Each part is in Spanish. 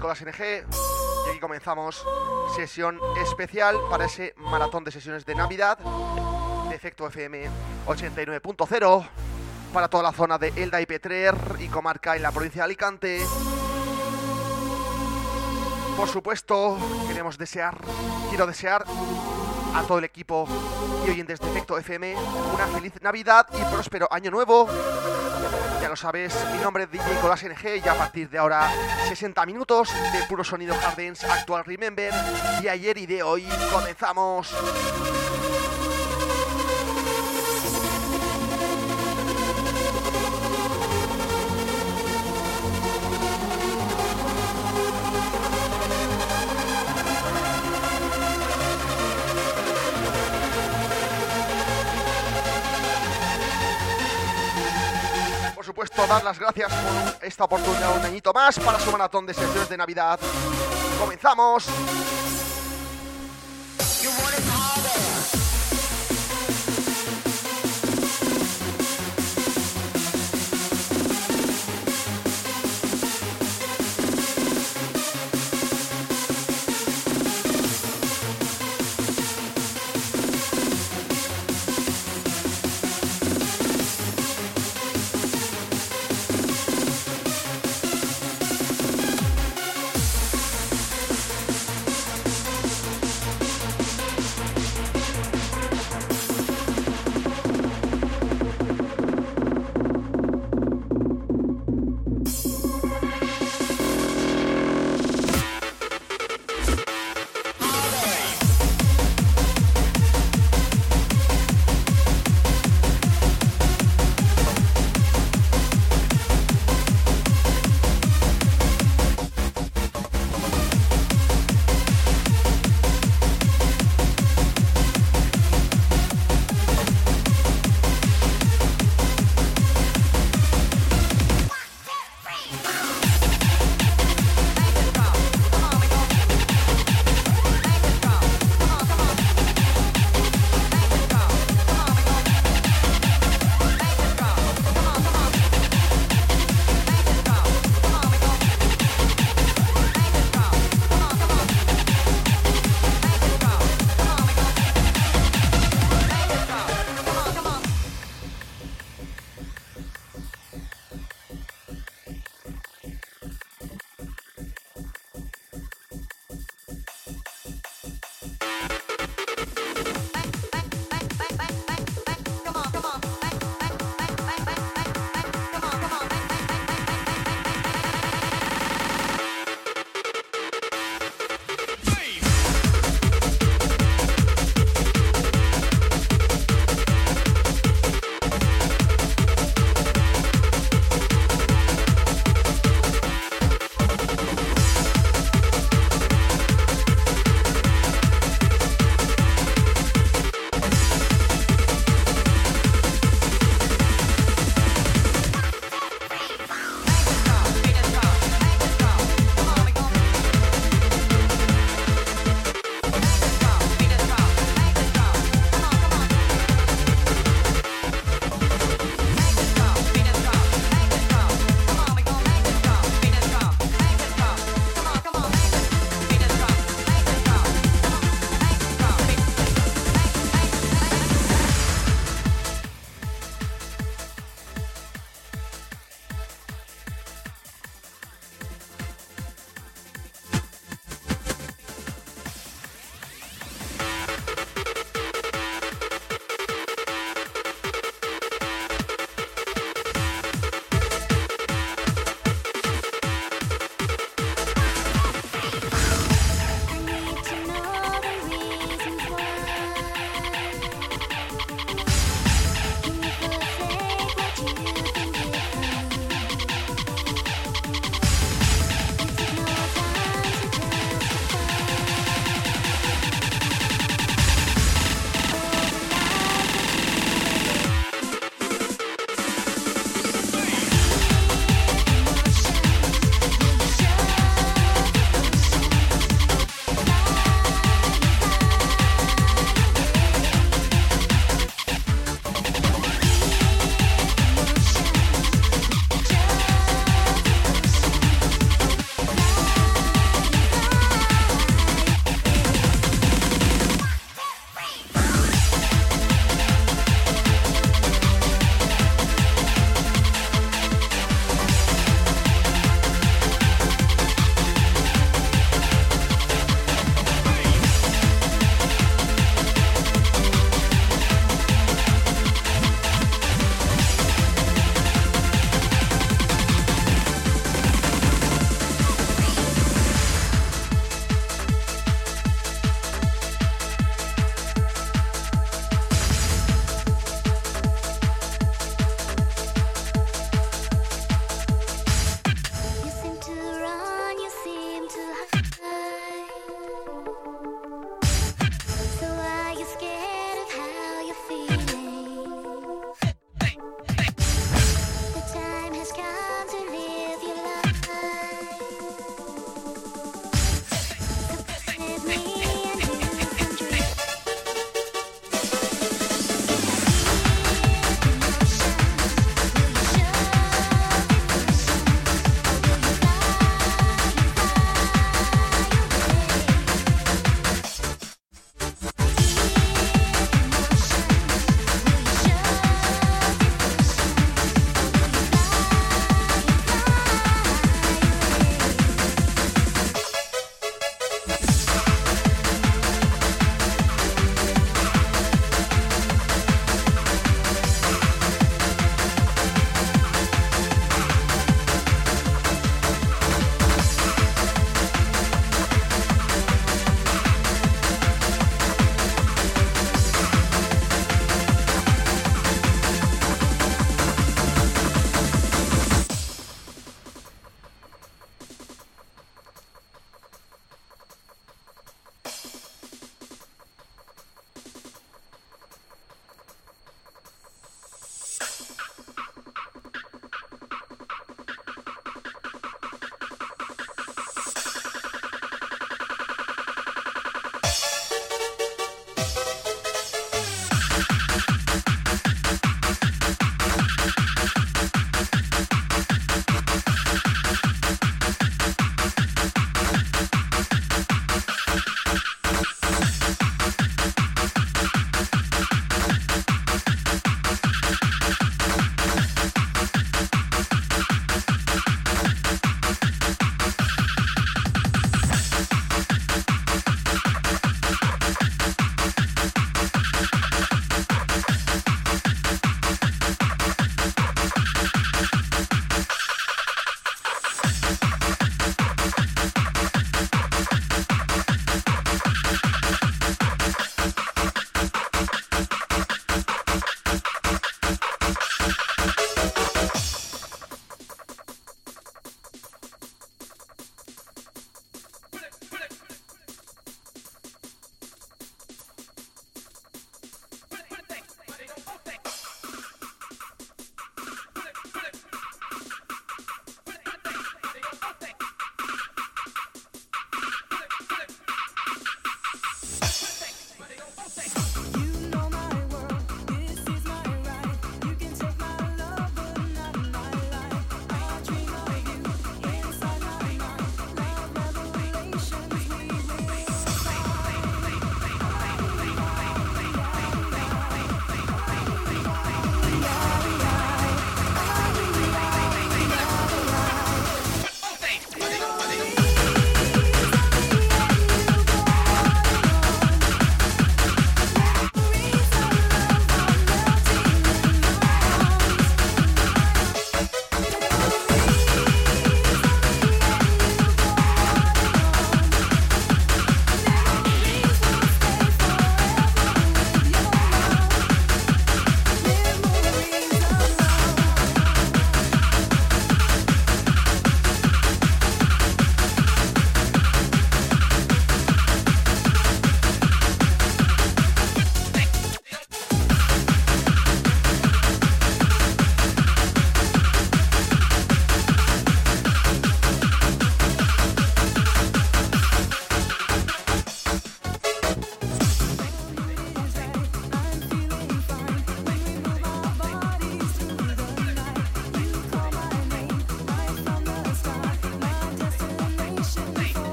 Nicolás NG y aquí comenzamos sesión especial para ese maratón de sesiones de Navidad de Efecto FM 89.0 para toda la zona de Elda y Petrer y comarca en la provincia de Alicante. Por supuesto, queremos desear, quiero desear a todo el equipo y oyentes de Efecto FM una feliz Navidad y próspero año nuevo lo sabes, mi nombre es DJ Colas NG y a partir de ahora 60 minutos de puro sonido Hardens Actual Remember y ayer y de hoy comenzamos. Supuesto, dar las gracias por esta oportunidad un añito más para su maratón de sesiones de Navidad. ¡Comenzamos!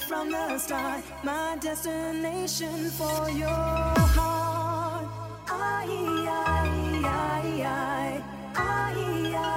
right from the start. My destination for your heart. I, I, I, I, I, I.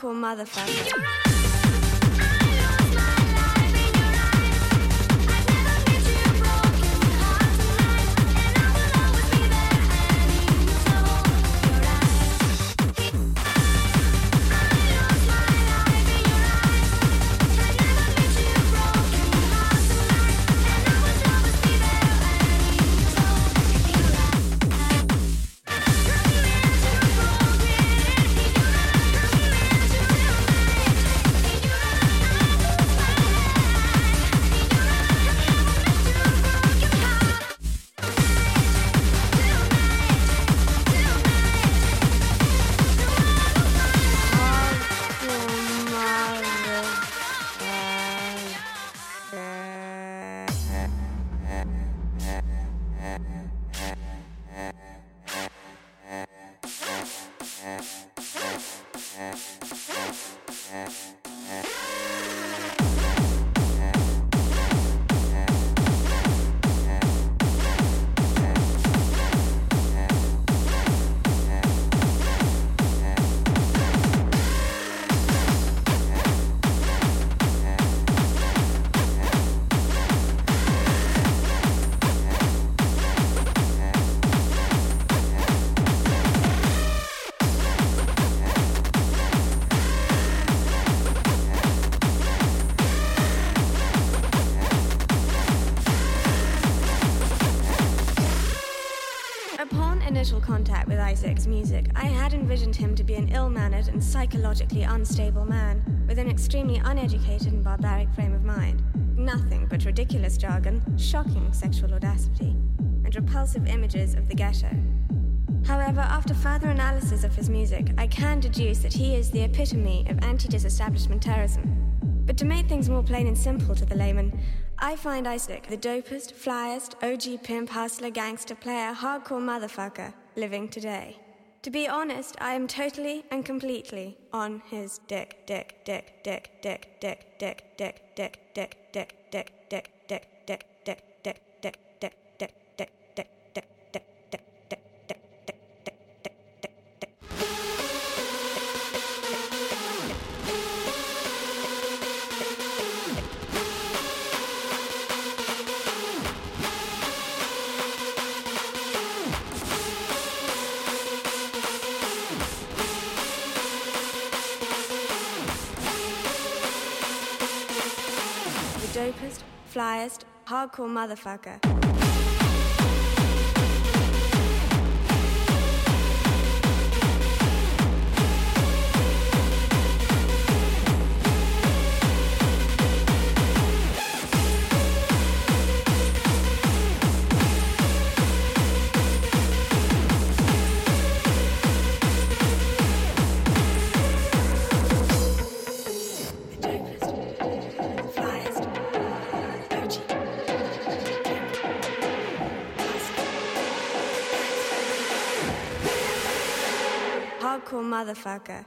cool motherfucker. Contact with Isaac's music, I had envisioned him to be an ill mannered and psychologically unstable man with an extremely uneducated and barbaric frame of mind. Nothing but ridiculous jargon, shocking sexual audacity, and repulsive images of the ghetto. However, after further analysis of his music, I can deduce that he is the epitome of anti disestablishment terrorism. But to make things more plain and simple to the layman, I find Isaac the dopest, flyest, OG pimp, hustler, gangster, player, hardcore motherfucker living today. To be honest, I am totally and completely on his dick, dick, dick, dick, dick, dick, dick, dick, dick, dick, dopest, flyest, hardcore motherfucker. Motherfucker.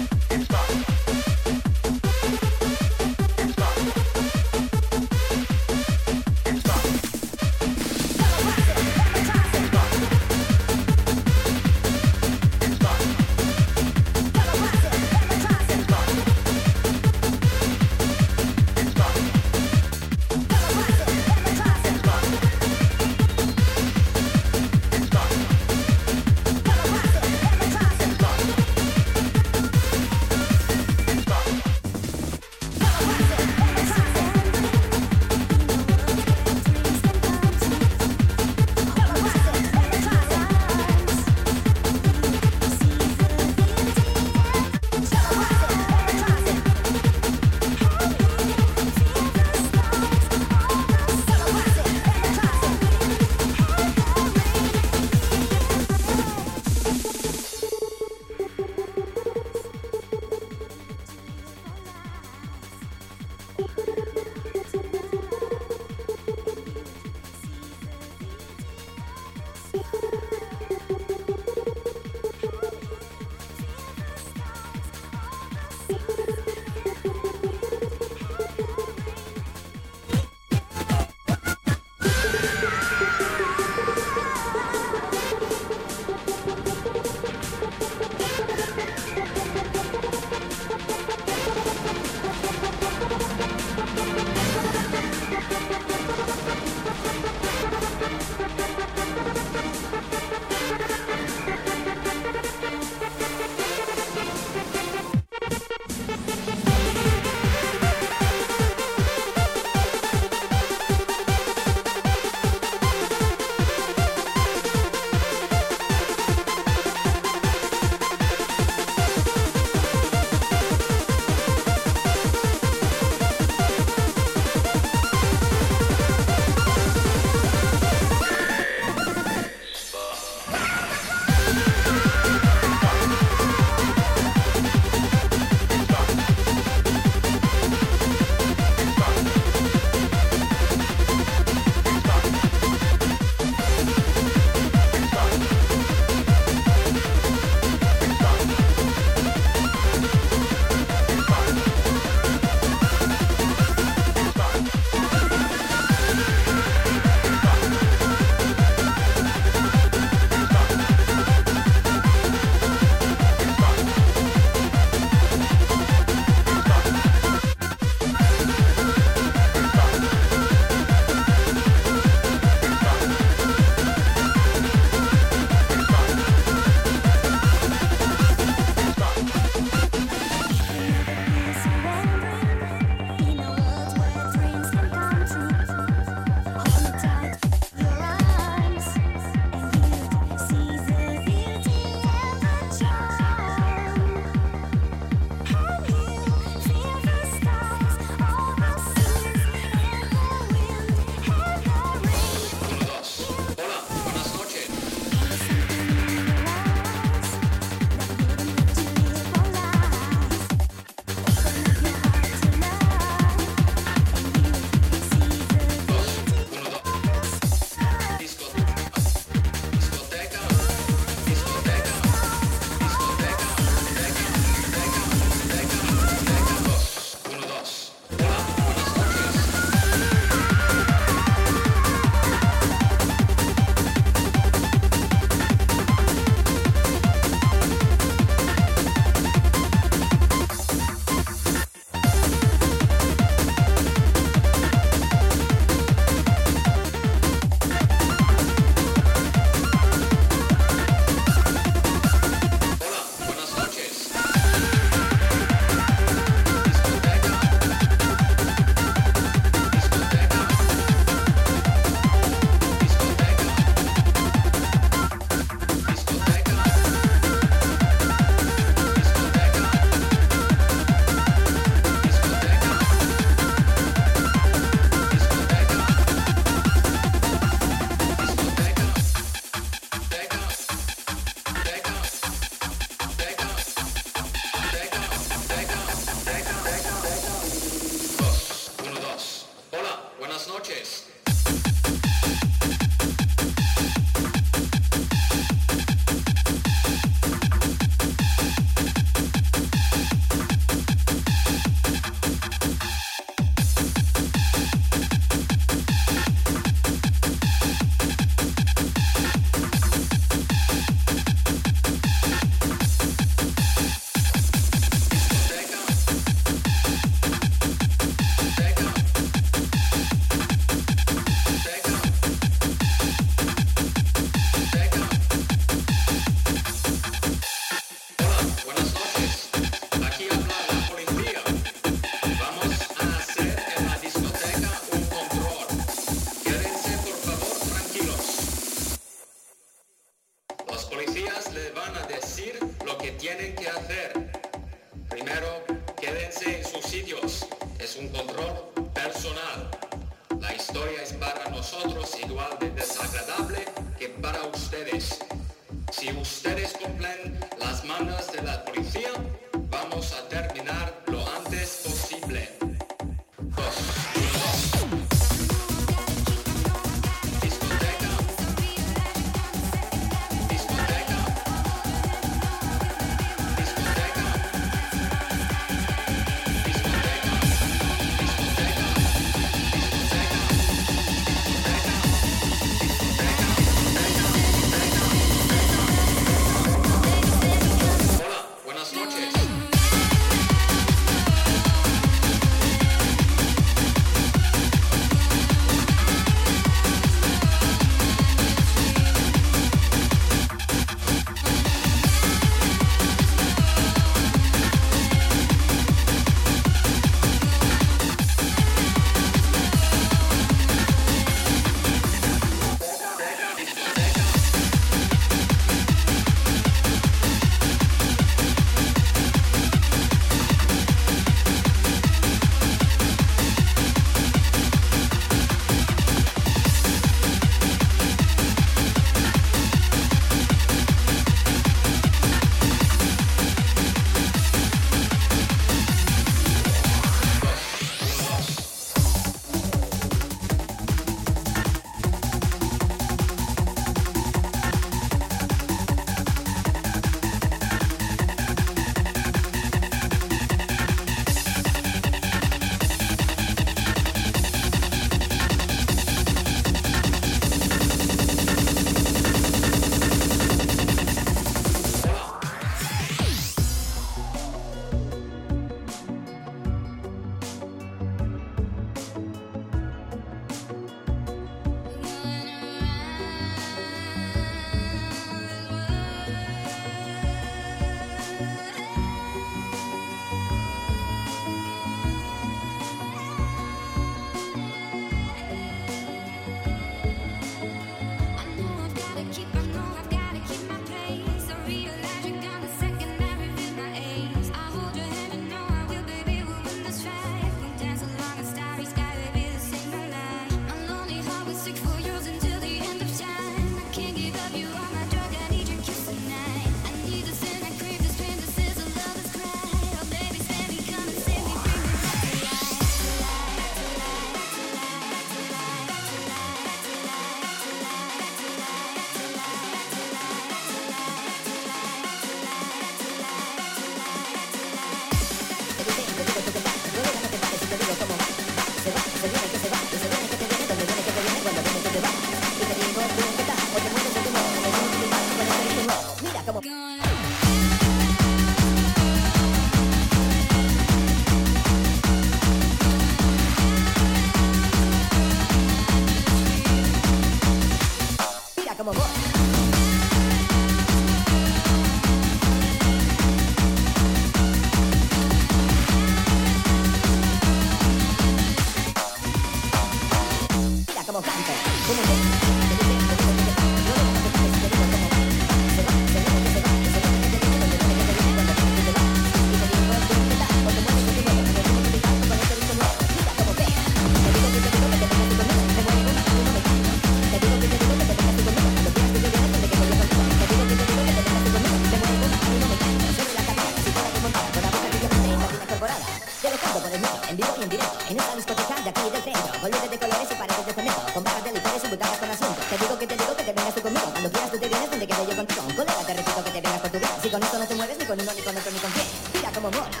cuidado con. Te digo que te digo que te vengas tú conmigo. Cuando quieras tú te vienes donde quede yo contigo. Un colega te repito que te vengas con tu vida. Si con esto no te mueves ni con uno ni con otro ni con quién. Mira como mola,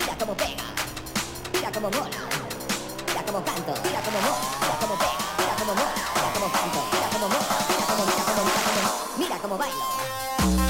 mira como pega, mira como mola, mira como canto, mira como mola, mira como pega, mira como mola, mira como canto, mira como mola, mira como mira como mira como mira como bailo.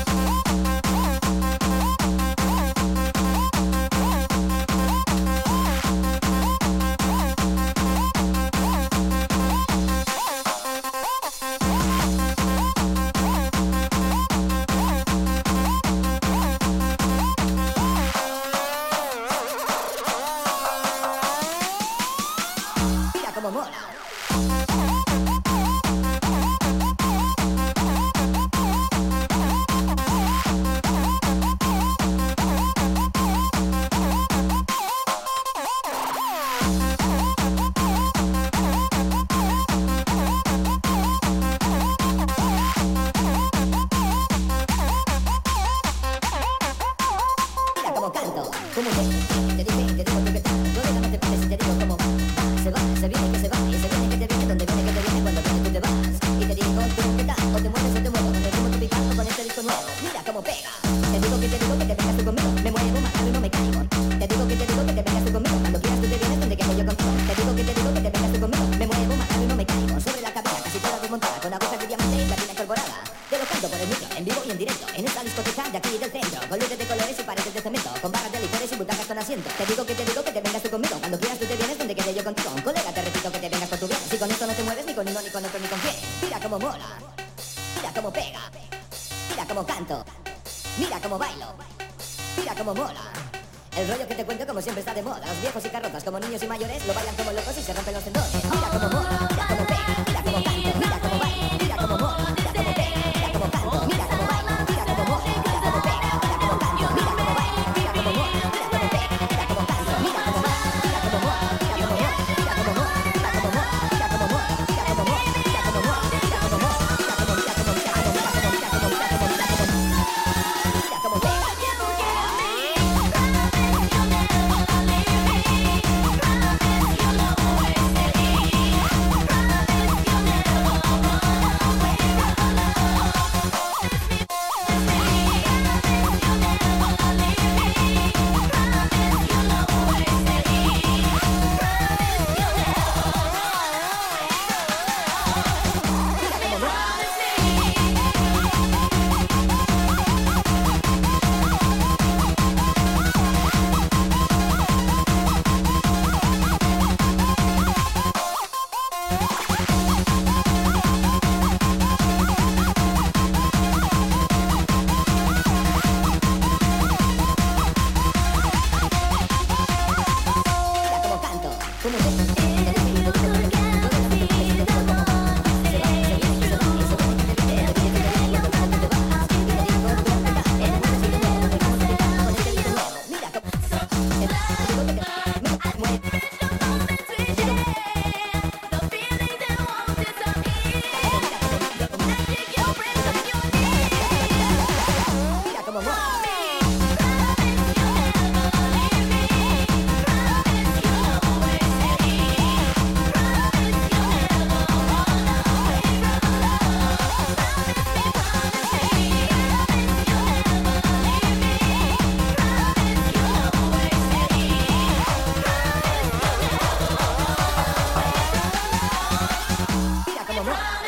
come on.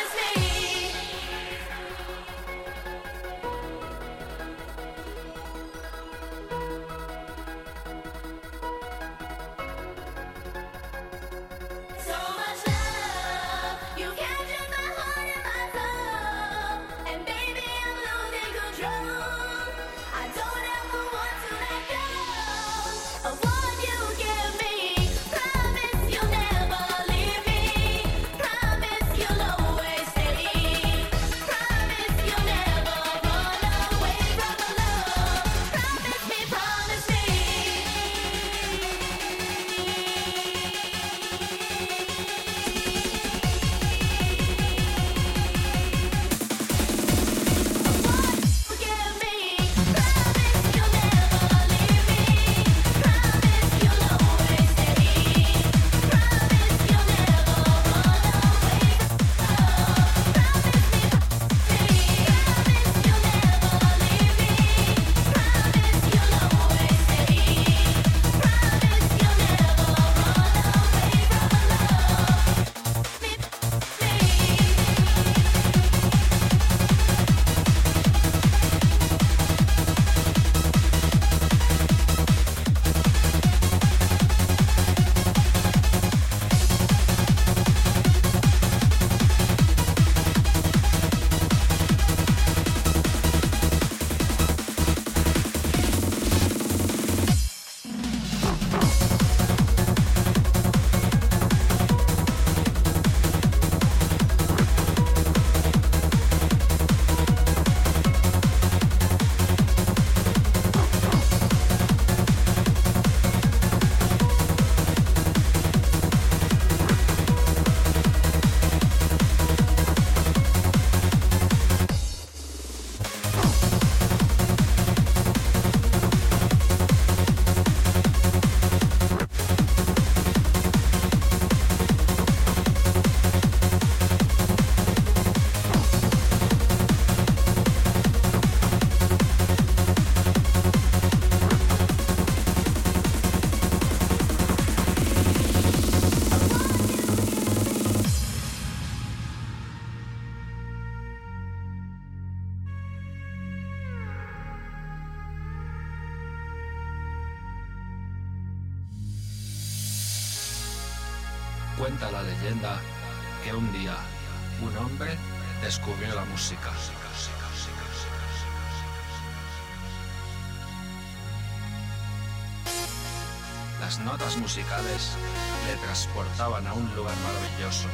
Le transportaban a un lugar maravilloso,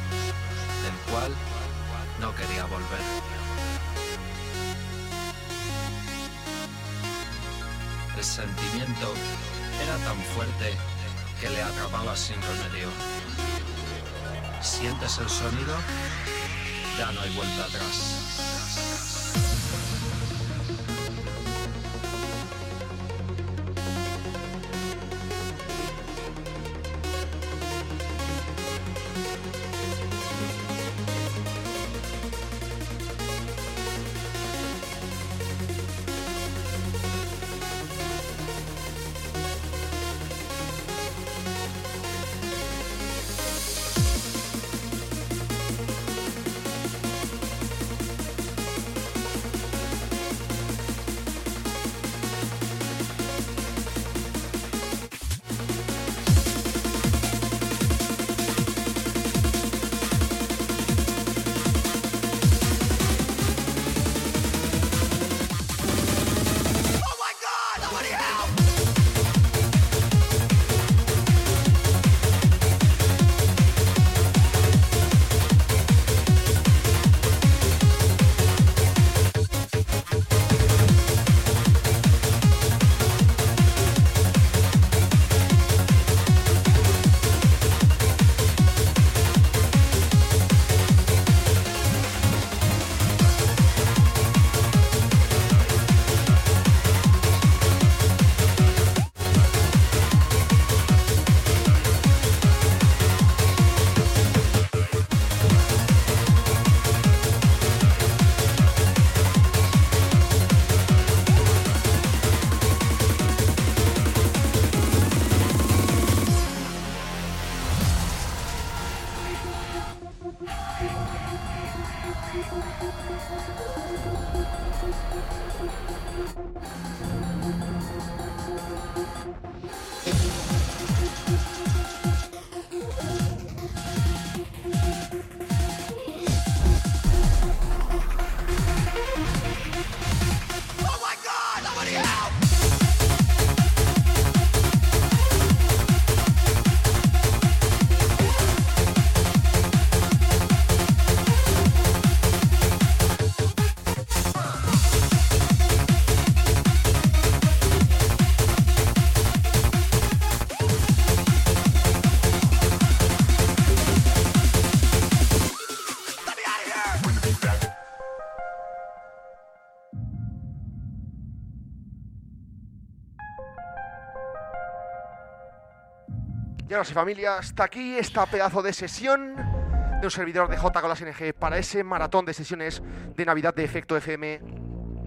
del cual no quería volver. El sentimiento era tan fuerte que le atrapaba sin remedio. ¿Sientes el sonido? Ya no hay vuelta atrás. Y ahora sí, familia, hasta aquí esta pedazo de sesión de un servidor de J con las NG para ese maratón de sesiones de Navidad de Efecto FM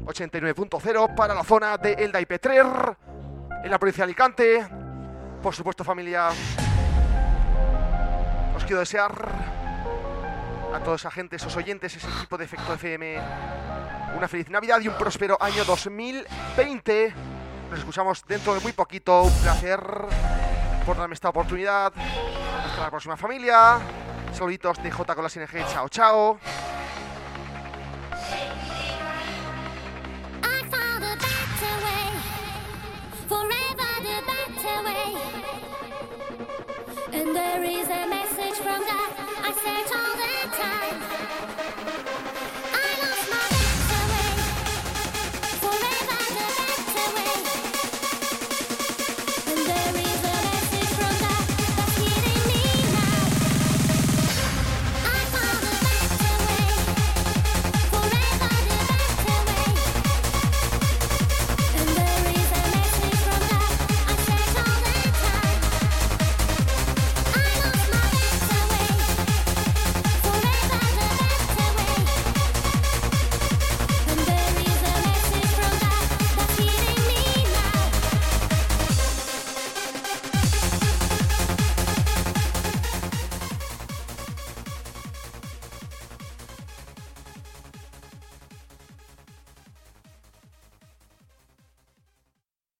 89.0 para la zona de Elda y Petrer, en la provincia de Alicante. Por supuesto, familia, os quiero desear a toda esa gente, esos oyentes, ese equipo de Efecto FM, una feliz Navidad y un próspero año 2020. Nos escuchamos dentro de muy poquito. Un placer por darme esta oportunidad. Hasta la próxima familia. Saluditos de J con las ING. Chao, chao.